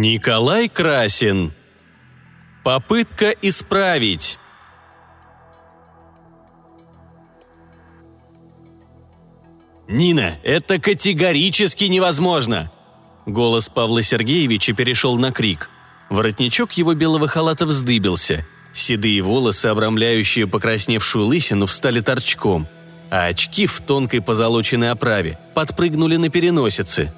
Николай Красин. Попытка исправить. «Нина, это категорически невозможно!» Голос Павла Сергеевича перешел на крик. Воротничок его белого халата вздыбился. Седые волосы, обрамляющие покрасневшую лысину, встали торчком, а очки в тонкой позолоченной оправе подпрыгнули на переносице.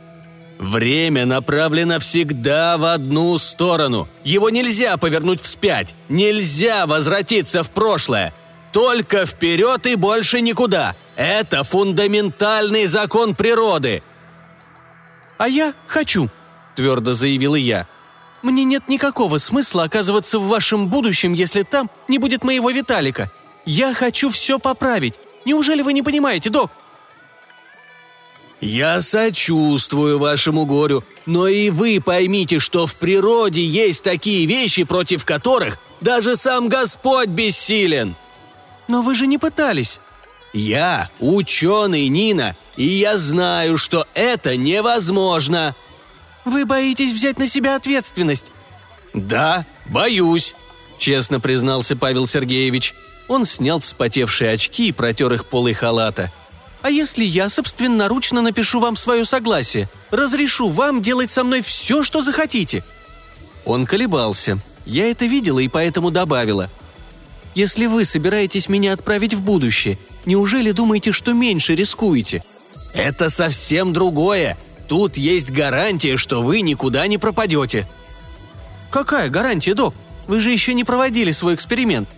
«Время направлено всегда в одну сторону. Его нельзя повернуть вспять. Нельзя возвратиться в прошлое. Только вперед и больше никуда. Это фундаментальный закон природы». «А я хочу», — твердо заявила я. «Мне нет никакого смысла оказываться в вашем будущем, если там не будет моего Виталика. Я хочу все поправить. Неужели вы не понимаете, док?» «Я сочувствую вашему горю, но и вы поймите, что в природе есть такие вещи, против которых даже сам Господь бессилен». «Но вы же не пытались». «Я ученый, Нина, и я знаю, что это невозможно». «Вы боитесь взять на себя ответственность?» «Да, боюсь», — честно признался Павел Сергеевич. Он снял вспотевшие очки и протер их полой халата — а если я собственноручно напишу вам свое согласие? Разрешу вам делать со мной все, что захотите?» Он колебался. Я это видела и поэтому добавила. «Если вы собираетесь меня отправить в будущее, неужели думаете, что меньше рискуете?» «Это совсем другое. Тут есть гарантия, что вы никуда не пропадете». «Какая гарантия, док? Вы же еще не проводили свой эксперимент».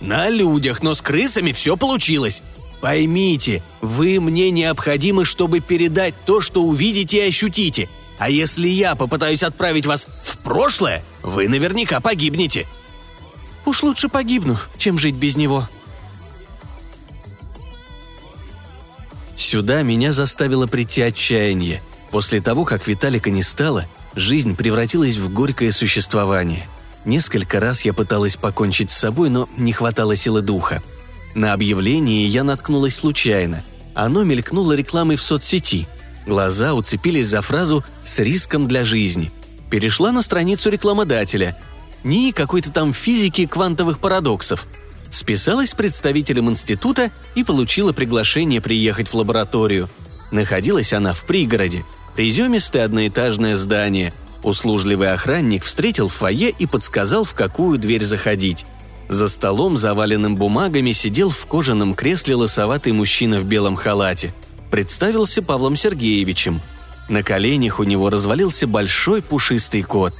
«На людях, но с крысами все получилось. Поймите, вы мне необходимы, чтобы передать то, что увидите и ощутите. А если я попытаюсь отправить вас в прошлое, вы наверняка погибнете». «Уж лучше погибну, чем жить без него», Сюда меня заставило прийти отчаяние. После того, как Виталика не стало, жизнь превратилась в горькое существование. Несколько раз я пыталась покончить с собой, но не хватало силы духа. На объявлении я наткнулась случайно. Оно мелькнуло рекламой в соцсети. Глаза уцепились за фразу «с риском для жизни». Перешла на страницу рекламодателя. Ни какой-то там физики квантовых парадоксов. Списалась с представителем института и получила приглашение приехать в лабораторию. Находилась она в пригороде. Приземистое одноэтажное здание. Услужливый охранник встретил в фойе и подсказал, в какую дверь заходить. За столом, заваленным бумагами, сидел в кожаном кресле лосоватый мужчина в белом халате. Представился Павлом Сергеевичем. На коленях у него развалился большой пушистый кот.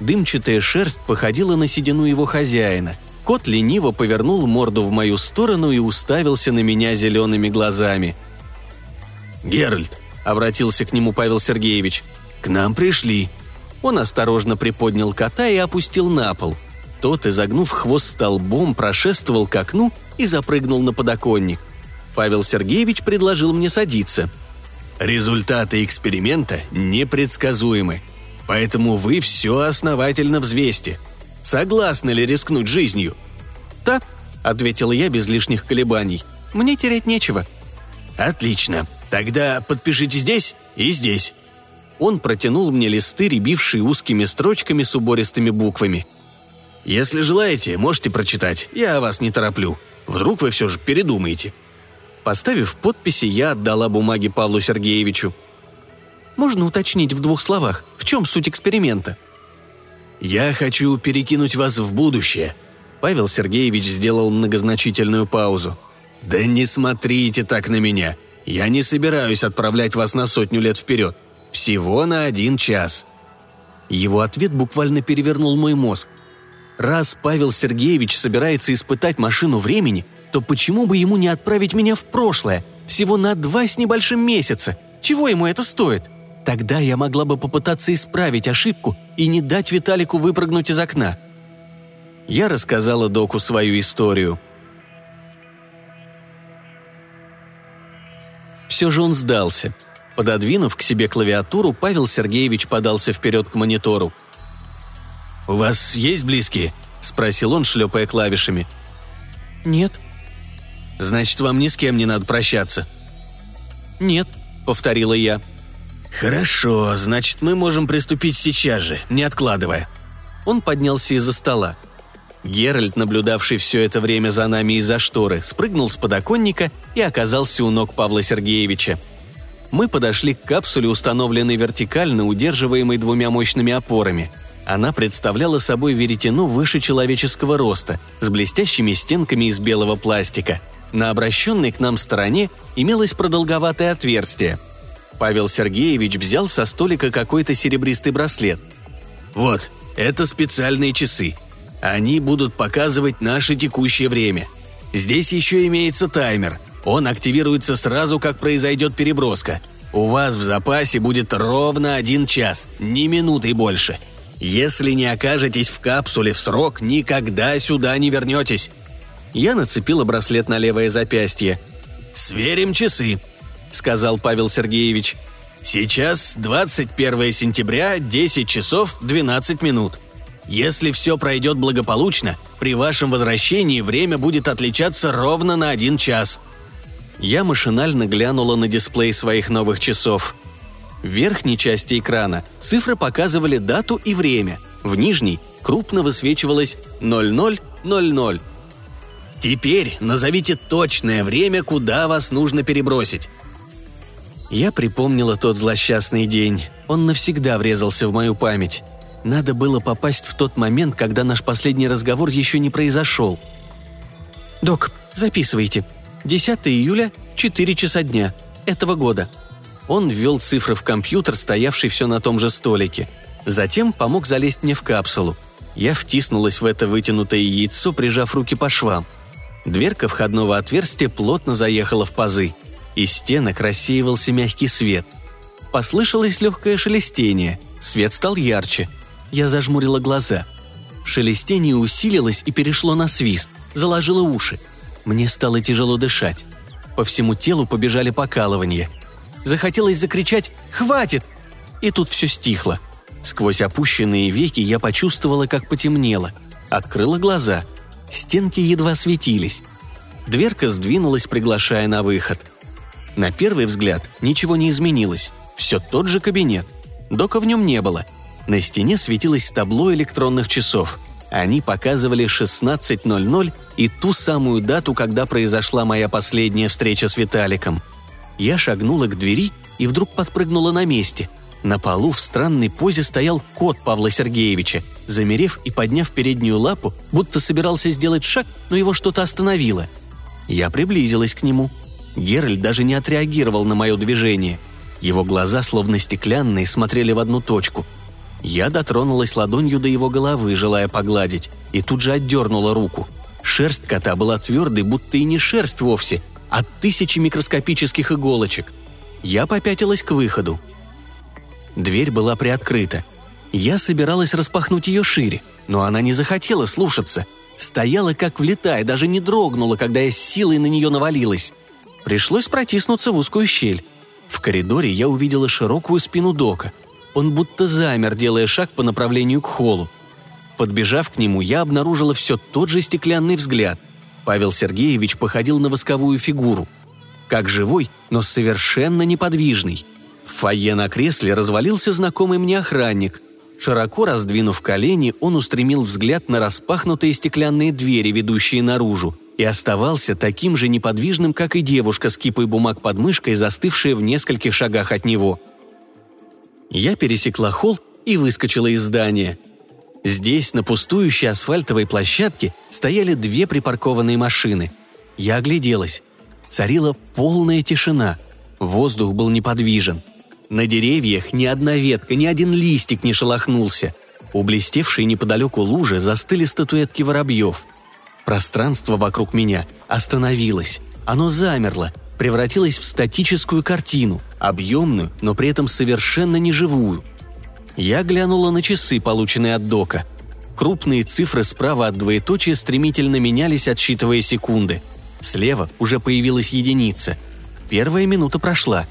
Дымчатая шерсть походила на седину его хозяина. Кот лениво повернул морду в мою сторону и уставился на меня зелеными глазами. «Геральт», — обратился к нему Павел Сергеевич, — «к нам пришли». Он осторожно приподнял кота и опустил на пол — тот, изогнув хвост столбом, прошествовал к окну и запрыгнул на подоконник. Павел Сергеевич предложил мне садиться. «Результаты эксперимента непредсказуемы, поэтому вы все основательно взвесьте. Согласны ли рискнуть жизнью?» «Да», — ответил я без лишних колебаний. «Мне терять нечего». «Отлично. Тогда подпишите здесь и здесь». Он протянул мне листы, рябившие узкими строчками с убористыми буквами. Если желаете, можете прочитать, я вас не тороплю. Вдруг вы все же передумаете». Поставив подписи, я отдала бумаги Павлу Сергеевичу. «Можно уточнить в двух словах, в чем суть эксперимента?» «Я хочу перекинуть вас в будущее», Павел Сергеевич сделал многозначительную паузу. «Да не смотрите так на меня. Я не собираюсь отправлять вас на сотню лет вперед. Всего на один час». Его ответ буквально перевернул мой мозг. Раз Павел Сергеевич собирается испытать машину времени, то почему бы ему не отправить меня в прошлое, всего на два с небольшим месяца? Чего ему это стоит? Тогда я могла бы попытаться исправить ошибку и не дать Виталику выпрыгнуть из окна. Я рассказала доку свою историю. Все же он сдался. Пододвинув к себе клавиатуру, Павел Сергеевич подался вперед к монитору – «У вас есть близкие?» – спросил он, шлепая клавишами. «Нет». «Значит, вам ни с кем не надо прощаться?» «Нет», – повторила я. «Хорошо, значит, мы можем приступить сейчас же, не откладывая». Он поднялся из-за стола. Геральт, наблюдавший все это время за нами из-за шторы, спрыгнул с подоконника и оказался у ног Павла Сергеевича. Мы подошли к капсуле, установленной вертикально, удерживаемой двумя мощными опорами. Она представляла собой веретено выше человеческого роста, с блестящими стенками из белого пластика. На обращенной к нам стороне имелось продолговатое отверстие. Павел Сергеевич взял со столика какой-то серебристый браслет. «Вот, это специальные часы. Они будут показывать наше текущее время. Здесь еще имеется таймер. Он активируется сразу, как произойдет переброска. У вас в запасе будет ровно один час, ни минуты больше. Если не окажетесь в капсуле в срок, никогда сюда не вернетесь». Я нацепила браслет на левое запястье. «Сверим часы», — сказал Павел Сергеевич. «Сейчас 21 сентября, 10 часов 12 минут. Если все пройдет благополучно, при вашем возвращении время будет отличаться ровно на один час». Я машинально глянула на дисплей своих новых часов. В верхней части экрана цифры показывали дату и время, в нижней крупно высвечивалось 0000. «Теперь назовите точное время, куда вас нужно перебросить», я припомнила тот злосчастный день. Он навсегда врезался в мою память. Надо было попасть в тот момент, когда наш последний разговор еще не произошел. «Док, записывайте. 10 июля, 4 часа дня. Этого года». Он ввел цифры в компьютер, стоявший все на том же столике. Затем помог залезть мне в капсулу. Я втиснулась в это вытянутое яйцо, прижав руки по швам. Дверка входного отверстия плотно заехала в пазы. Из стенок рассеивался мягкий свет. Послышалось легкое шелестение. Свет стал ярче. Я зажмурила глаза. Шелестение усилилось и перешло на свист, заложило уши. Мне стало тяжело дышать. По всему телу побежали покалывания. Захотелось закричать «Хватит!» И тут все стихло. Сквозь опущенные веки я почувствовала, как потемнело. Открыла глаза. Стенки едва светились. Дверка сдвинулась, приглашая на выход. На первый взгляд ничего не изменилось. Все тот же кабинет. Дока в нем не было – на стене светилось табло электронных часов. Они показывали 16.00 и ту самую дату, когда произошла моя последняя встреча с Виталиком. Я шагнула к двери и вдруг подпрыгнула на месте. На полу в странной позе стоял кот Павла Сергеевича, замерев и подняв переднюю лапу, будто собирался сделать шаг, но его что-то остановило. Я приблизилась к нему. Геральт даже не отреагировал на мое движение. Его глаза, словно стеклянные, смотрели в одну точку – я дотронулась ладонью до его головы, желая погладить, и тут же отдернула руку. Шерсть кота была твердой, будто и не шерсть вовсе, а тысячи микроскопических иголочек. Я попятилась к выходу. Дверь была приоткрыта. Я собиралась распахнуть ее шире, но она не захотела слушаться. Стояла как влетая, даже не дрогнула, когда я с силой на нее навалилась. Пришлось протиснуться в узкую щель. В коридоре я увидела широкую спину Дока – он будто замер, делая шаг по направлению к холлу. Подбежав к нему, я обнаружила все тот же стеклянный взгляд. Павел Сергеевич походил на восковую фигуру. Как живой, но совершенно неподвижный. В фойе на кресле развалился знакомый мне охранник. Широко раздвинув колени, он устремил взгляд на распахнутые стеклянные двери, ведущие наружу, и оставался таким же неподвижным, как и девушка с кипой бумаг под мышкой, застывшая в нескольких шагах от него – я пересекла холл и выскочила из здания. Здесь, на пустующей асфальтовой площадке, стояли две припаркованные машины. Я огляделась. Царила полная тишина. Воздух был неподвижен. На деревьях ни одна ветка, ни один листик не шелохнулся. У блестевшей неподалеку лужи застыли статуэтки воробьев. Пространство вокруг меня остановилось. Оно замерло, превратилась в статическую картину, объемную, но при этом совершенно неживую. Я глянула на часы, полученные от Дока. Крупные цифры справа от двоеточия стремительно менялись, отсчитывая секунды. Слева уже появилась единица. Первая минута прошла.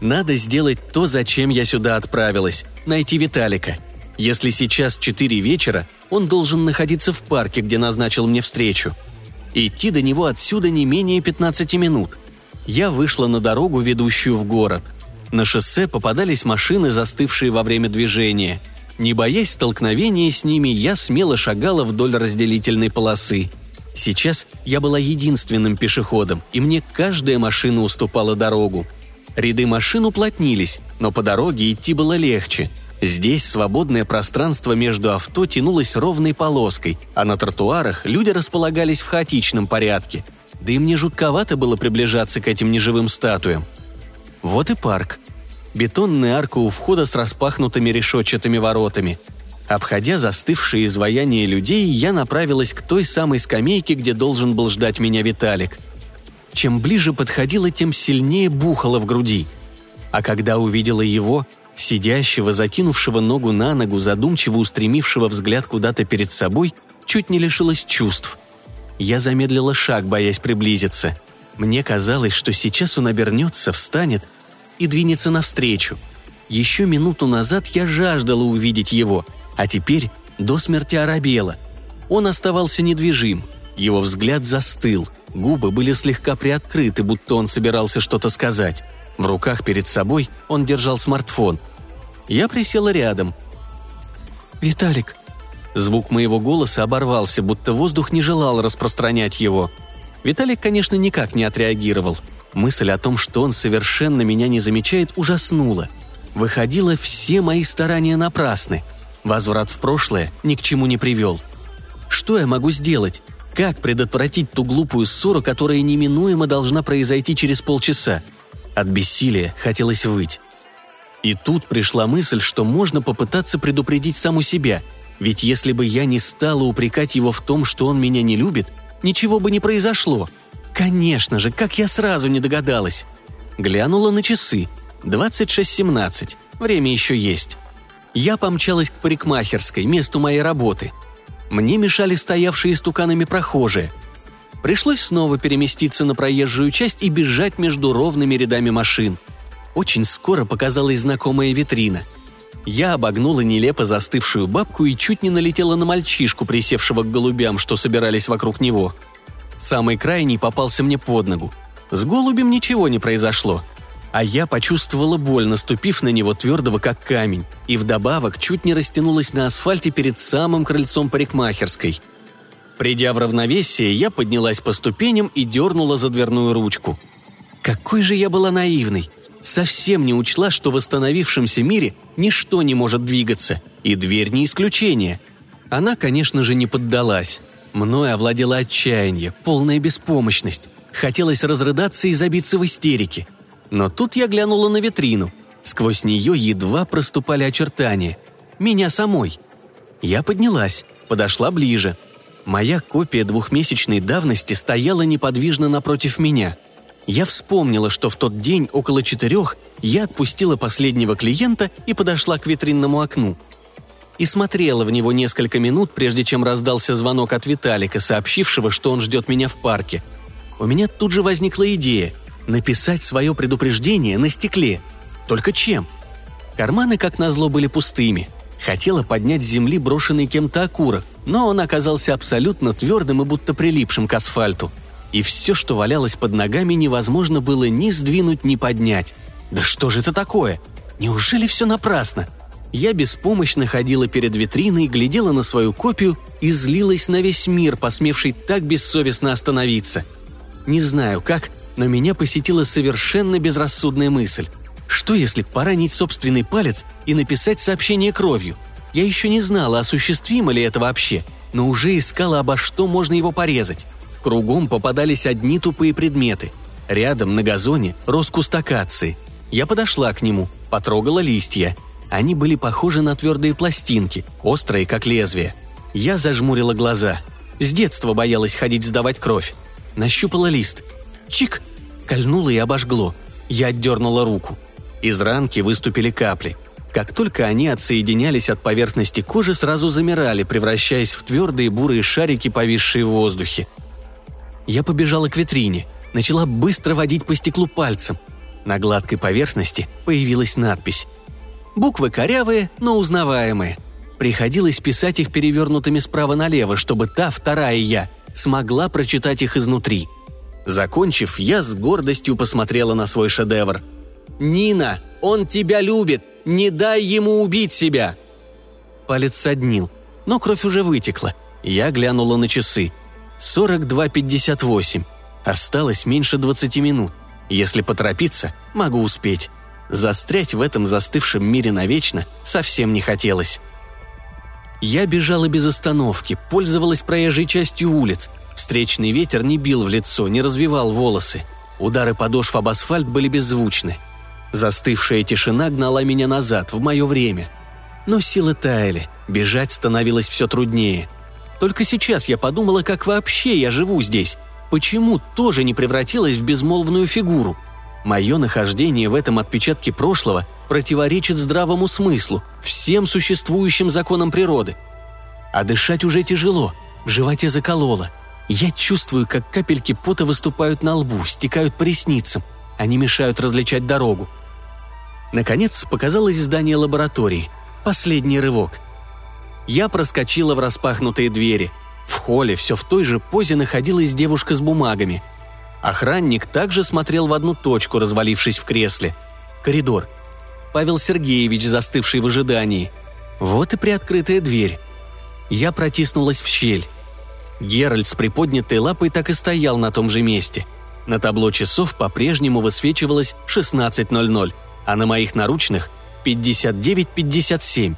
Надо сделать то, зачем я сюда отправилась – найти Виталика. Если сейчас четыре вечера, он должен находиться в парке, где назначил мне встречу. Идти до него отсюда не менее 15 минут – я вышла на дорогу, ведущую в город. На шоссе попадались машины, застывшие во время движения. Не боясь столкновения с ними, я смело шагала вдоль разделительной полосы. Сейчас я была единственным пешеходом, и мне каждая машина уступала дорогу. Ряды машин уплотнились, но по дороге идти было легче – Здесь свободное пространство между авто тянулось ровной полоской, а на тротуарах люди располагались в хаотичном порядке. Да и мне жутковато было приближаться к этим неживым статуям. Вот и парк. Бетонная арка у входа с распахнутыми решетчатыми воротами. Обходя застывшие изваяния людей, я направилась к той самой скамейке, где должен был ждать меня Виталик. Чем ближе подходила, тем сильнее бухало в груди. А когда увидела его, Сидящего, закинувшего ногу на ногу, задумчиво устремившего взгляд куда-то перед собой, чуть не лишилась чувств. Я замедлила шаг, боясь приблизиться. Мне казалось, что сейчас он обернется, встанет и двинется навстречу. Еще минуту назад я жаждала увидеть его, а теперь до смерти оробела. Он оставался недвижим, его взгляд застыл, губы были слегка приоткрыты, будто он собирался что-то сказать. В руках перед собой он держал смартфон. Я присела рядом. «Виталик!» Звук моего голоса оборвался, будто воздух не желал распространять его. Виталик, конечно, никак не отреагировал. Мысль о том, что он совершенно меня не замечает, ужаснула. Выходило, все мои старания напрасны. Возврат в прошлое ни к чему не привел. Что я могу сделать? Как предотвратить ту глупую ссору, которая неминуемо должна произойти через полчаса? От бессилия хотелось выть. И тут пришла мысль, что можно попытаться предупредить саму себя, ведь если бы я не стала упрекать его в том, что он меня не любит, ничего бы не произошло. Конечно же, как я сразу не догадалась. Глянула на часы. 26.17. Время еще есть. Я помчалась к парикмахерской, месту моей работы. Мне мешали стоявшие стуканами прохожие – Пришлось снова переместиться на проезжую часть и бежать между ровными рядами машин. Очень скоро показалась знакомая витрина. Я обогнула нелепо застывшую бабку и чуть не налетела на мальчишку, присевшего к голубям, что собирались вокруг него. Самый крайний попался мне под ногу. С голубем ничего не произошло. А я почувствовала боль, наступив на него твердого как камень, и вдобавок чуть не растянулась на асфальте перед самым крыльцом парикмахерской – Придя в равновесие, я поднялась по ступеням и дернула за дверную ручку. Какой же я была наивной! Совсем не учла, что в восстановившемся мире ничто не может двигаться, и дверь не исключение. Она, конечно же, не поддалась. Мною овладело отчаяние, полная беспомощность. Хотелось разрыдаться и забиться в истерике. Но тут я глянула на витрину. Сквозь нее едва проступали очертания. Меня самой. Я поднялась, подошла ближе – Моя копия двухмесячной давности стояла неподвижно напротив меня. Я вспомнила, что в тот день около четырех я отпустила последнего клиента и подошла к витринному окну. И смотрела в него несколько минут, прежде чем раздался звонок от Виталика, сообщившего, что он ждет меня в парке. У меня тут же возникла идея – написать свое предупреждение на стекле. Только чем? Карманы, как назло, были пустыми. Хотела поднять с земли брошенный кем-то окурок, но он оказался абсолютно твердым и будто прилипшим к асфальту. И все, что валялось под ногами, невозможно было ни сдвинуть, ни поднять. Да что же это такое? Неужели все напрасно? Я беспомощно ходила перед витриной, глядела на свою копию и злилась на весь мир, посмевший так бессовестно остановиться. Не знаю как, но меня посетила совершенно безрассудная мысль. Что если поранить собственный палец и написать сообщение кровью – я еще не знала, осуществимо ли это вообще, но уже искала, обо что можно его порезать. Кругом попадались одни тупые предметы. Рядом, на газоне, рос куст акации. Я подошла к нему, потрогала листья. Они были похожи на твердые пластинки, острые, как лезвие. Я зажмурила глаза. С детства боялась ходить сдавать кровь. Нащупала лист. Чик! Кольнуло и обожгло. Я отдернула руку. Из ранки выступили капли. Как только они отсоединялись от поверхности кожи, сразу замирали, превращаясь в твердые бурые шарики, повисшие в воздухе. Я побежала к витрине, начала быстро водить по стеклу пальцем. На гладкой поверхности появилась надпись. Буквы корявые, но узнаваемые. Приходилось писать их перевернутыми справа налево, чтобы та, вторая я, смогла прочитать их изнутри. Закончив, я с гордостью посмотрела на свой шедевр. «Нина, Он тебя любит! Не дай ему убить себя!» Палец соднил, но кровь уже вытекла. Я глянула на часы. 42.58. Осталось меньше 20 минут. Если поторопиться, могу успеть. Застрять в этом застывшем мире навечно совсем не хотелось. Я бежала без остановки, пользовалась проезжей частью улиц. Встречный ветер не бил в лицо, не развивал волосы. Удары подошв об асфальт были беззвучны. Застывшая тишина гнала меня назад, в мое время. Но силы таяли, бежать становилось все труднее. Только сейчас я подумала, как вообще я живу здесь. Почему тоже не превратилась в безмолвную фигуру? Мое нахождение в этом отпечатке прошлого противоречит здравому смыслу, всем существующим законам природы. А дышать уже тяжело, в животе закололо. Я чувствую, как капельки пота выступают на лбу, стекают по ресницам. Они мешают различать дорогу. Наконец показалось здание лаборатории. Последний рывок. Я проскочила в распахнутые двери. В холле все в той же позе находилась девушка с бумагами – Охранник также смотрел в одну точку, развалившись в кресле. Коридор. Павел Сергеевич, застывший в ожидании. Вот и приоткрытая дверь. Я протиснулась в щель. Геральт с приподнятой лапой так и стоял на том же месте. На табло часов по-прежнему высвечивалось 16.00, а на моих наручных – 59.57.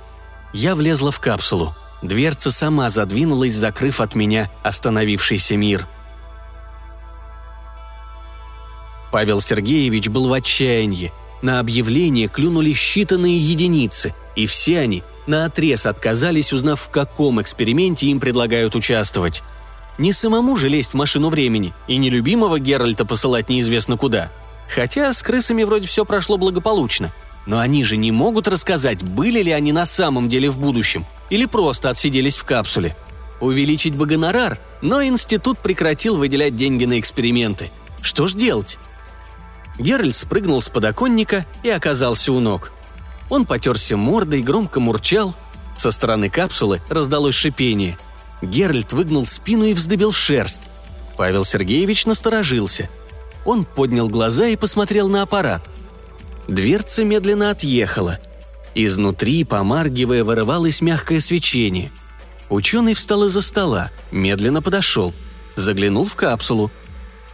Я влезла в капсулу. Дверца сама задвинулась, закрыв от меня остановившийся мир – Павел Сергеевич был в отчаянии. На объявление клюнули считанные единицы, и все они наотрез отказались, узнав, в каком эксперименте им предлагают участвовать. Не самому же лезть в машину времени и нелюбимого Геральта посылать неизвестно куда. Хотя с крысами вроде все прошло благополучно. Но они же не могут рассказать, были ли они на самом деле в будущем, или просто отсиделись в капсуле. Увеличить бы гонорар, но институт прекратил выделять деньги на эксперименты. Что ж делать? Геральт спрыгнул с подоконника и оказался у ног. Он потерся мордой, громко мурчал. Со стороны капсулы раздалось шипение. Геральт выгнул спину и вздыбил шерсть. Павел Сергеевич насторожился. Он поднял глаза и посмотрел на аппарат. Дверца медленно отъехала. Изнутри, помаргивая, вырывалось мягкое свечение. Ученый встал из-за стола, медленно подошел. Заглянул в капсулу.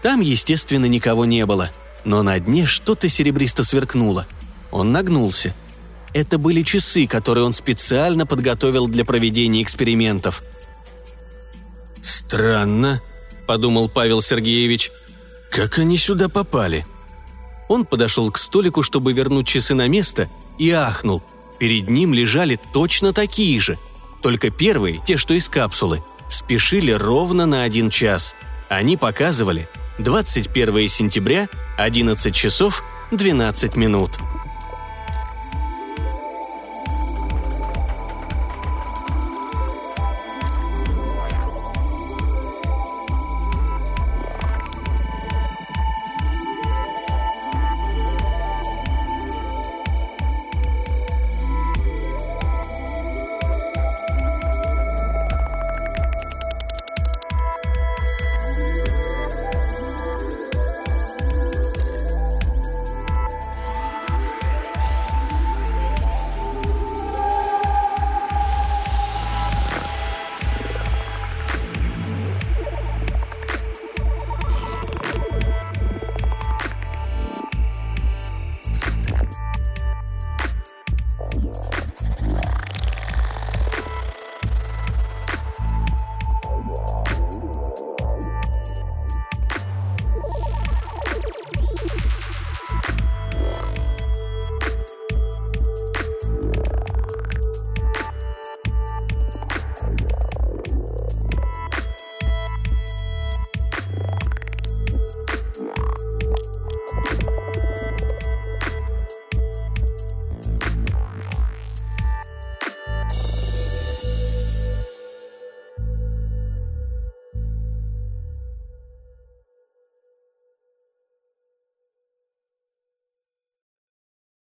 Там, естественно, никого не было – но на дне что-то серебристо сверкнуло. Он нагнулся. Это были часы, которые он специально подготовил для проведения экспериментов. «Странно», — подумал Павел Сергеевич. «Как они сюда попали?» Он подошел к столику, чтобы вернуть часы на место, и ахнул. Перед ним лежали точно такие же. Только первые, те, что из капсулы, спешили ровно на один час. Они показывали 21 сентября, 11 часов 12 минут.